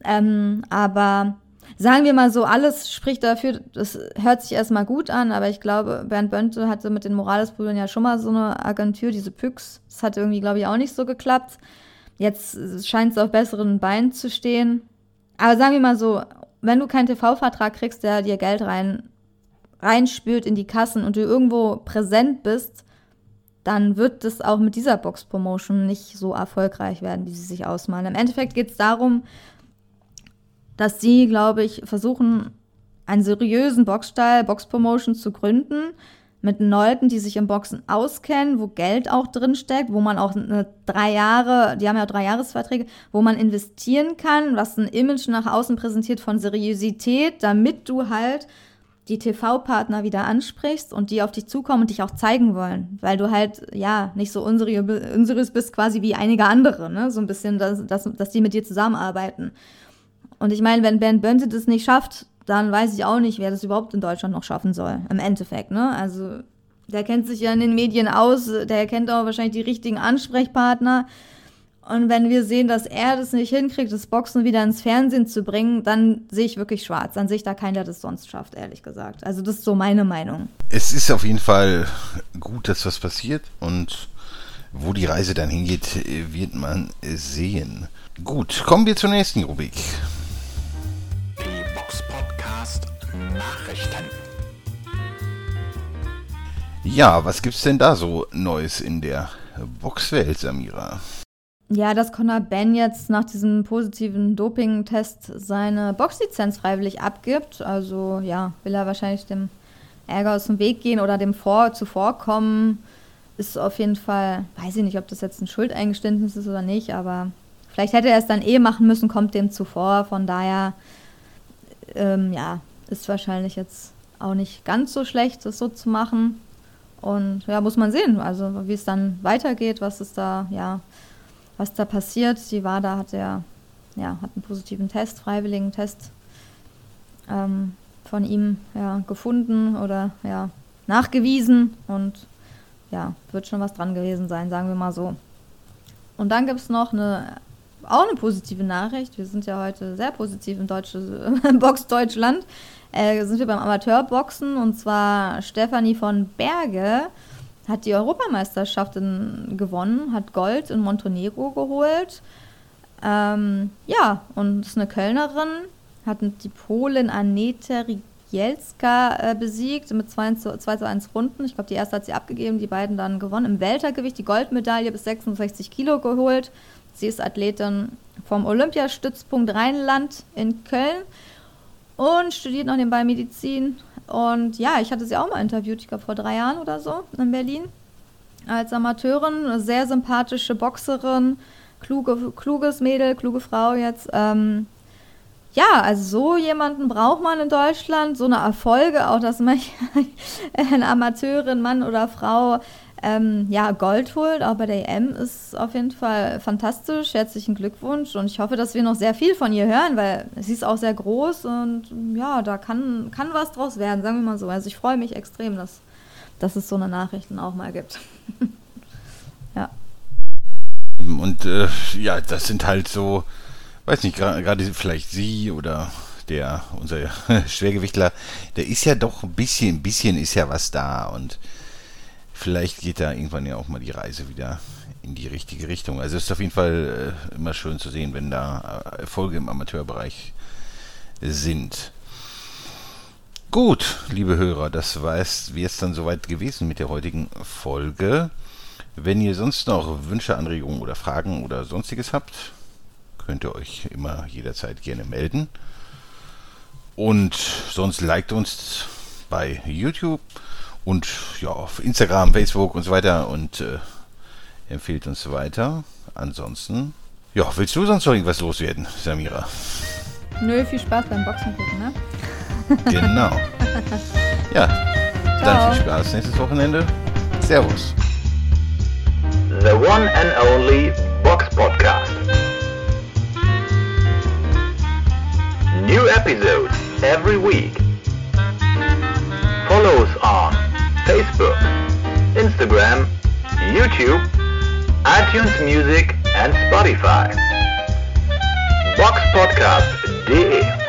Ähm, aber sagen wir mal so, alles spricht dafür, das hört sich erstmal gut an, aber ich glaube, Bernd Bönte hatte mit den Morales-Brüdern ja schon mal so eine Agentur, diese Pyx. Das hat irgendwie, glaube ich, auch nicht so geklappt. Jetzt scheint es auf besseren Beinen zu stehen. Aber sagen wir mal so, wenn du keinen TV-Vertrag kriegst, der dir Geld rein, reinspült in die Kassen und du irgendwo präsent bist, dann wird das auch mit dieser Box-Promotion nicht so erfolgreich werden, wie sie sich ausmalen. Im Endeffekt geht es darum, dass sie, glaube ich, versuchen, einen seriösen Boxstyle, Boxpromotion zu gründen mit Leuten, die sich im Boxen auskennen, wo Geld auch drin steckt, wo man auch eine drei Jahre, die haben ja auch drei Jahresverträge, wo man investieren kann, was ein Image nach außen präsentiert von Seriosität, damit du halt die TV-Partner wieder ansprichst und die auf dich zukommen und dich auch zeigen wollen, weil du halt, ja, nicht so unseriös bist quasi wie einige andere, ne? so ein bisschen, dass, dass, dass die mit dir zusammenarbeiten. Und ich meine, wenn Ben Bönte das nicht schafft, dann weiß ich auch nicht, wer das überhaupt in Deutschland noch schaffen soll. Im Endeffekt, ne? Also, der kennt sich ja in den Medien aus, der kennt auch wahrscheinlich die richtigen Ansprechpartner. Und wenn wir sehen, dass er das nicht hinkriegt, das Boxen wieder ins Fernsehen zu bringen, dann sehe ich wirklich schwarz. Dann sehe ich da keinen, der das sonst schafft, ehrlich gesagt. Also das ist so meine Meinung. Es ist auf jeden Fall gut, dass was passiert. Und wo die Reise dann hingeht, wird man sehen. Gut, kommen wir zur nächsten Rubrik. Nachrichten. Ja, was gibt's denn da so Neues in der Boxwelt, Samira? Ja, dass Conor Ben jetzt nach diesem positiven Doping-Test seine Boxlizenz freiwillig abgibt. Also ja, will er wahrscheinlich dem Ärger aus dem Weg gehen oder dem vor zuvorkommen. Ist auf jeden Fall, weiß ich nicht, ob das jetzt ein Schuldeingeständnis ist oder nicht, aber vielleicht hätte er es dann eh machen müssen, kommt dem zuvor. Von daher, ähm, ja, ist wahrscheinlich jetzt auch nicht ganz so schlecht, das so zu machen. Und ja, muss man sehen, also wie es dann weitergeht, was ist da, ja, was da passiert. Die WADA hat ja, ja, hat einen positiven Test, freiwilligen Test ähm, von ihm ja, gefunden oder ja, nachgewiesen und ja, wird schon was dran gewesen sein, sagen wir mal so. Und dann gibt es noch eine auch eine positive Nachricht. Wir sind ja heute sehr positiv im *laughs* Box Deutschland. Äh, sind wir beim Amateurboxen und zwar Stefanie von Berge hat die Europameisterschaft in, gewonnen, hat Gold in Montenegro geholt. Ähm, ja, und ist eine Kölnerin, hat die Polin Aneta Rigielska äh, besiegt mit 2 zu, 2 zu 1 Runden. Ich glaube, die erste hat sie abgegeben, die beiden dann gewonnen. Im Weltergewicht die Goldmedaille bis 66 Kilo geholt. Sie ist Athletin vom Olympiastützpunkt Rheinland in Köln und studiert noch nebenbei Medizin. Und ja, ich hatte sie auch mal interviewt, ich glaube vor drei Jahren oder so in Berlin. Als Amateurin, sehr sympathische Boxerin, kluge, kluges Mädel, kluge Frau jetzt. Ähm, ja, also so jemanden braucht man in Deutschland, so eine Erfolge, auch dass man *laughs* eine Amateurin, Mann oder Frau ähm, ja, Gold holt, auch bei der EM ist auf jeden Fall fantastisch. Herzlichen Glückwunsch und ich hoffe, dass wir noch sehr viel von ihr hören, weil sie ist auch sehr groß und ja, da kann, kann was draus werden, sagen wir mal so. Also ich freue mich extrem, dass, dass es so eine Nachrichten auch mal gibt. *laughs* ja. Und äh, ja, das sind halt so, weiß nicht, gerade vielleicht sie oder der, unser *laughs* Schwergewichtler, der ist ja doch ein bisschen, ein bisschen ist ja was da und vielleicht geht da irgendwann ja auch mal die Reise wieder in die richtige Richtung. Also es ist auf jeden Fall äh, immer schön zu sehen, wenn da äh, Erfolge im Amateurbereich sind. Gut, liebe Hörer, das war es dann soweit gewesen mit der heutigen Folge. Wenn ihr sonst noch Wünsche, Anregungen oder Fragen oder sonstiges habt, könnt ihr euch immer jederzeit gerne melden. Und sonst liked uns bei YouTube und ja, auf Instagram, Facebook und so weiter und äh, empfiehlt uns weiter. Ansonsten, ja, willst du sonst noch irgendwas loswerden, Samira? Nö, viel Spaß beim Boxen gucken, ne? *laughs* Genau. Ja, Ciao. dann viel Spaß nächstes Wochenende. Servus. The one and only Box Podcast. New episodes every week. Follow us on Facebook, Instagram, YouTube, iTunes Music and Spotify. Boxpodcast.de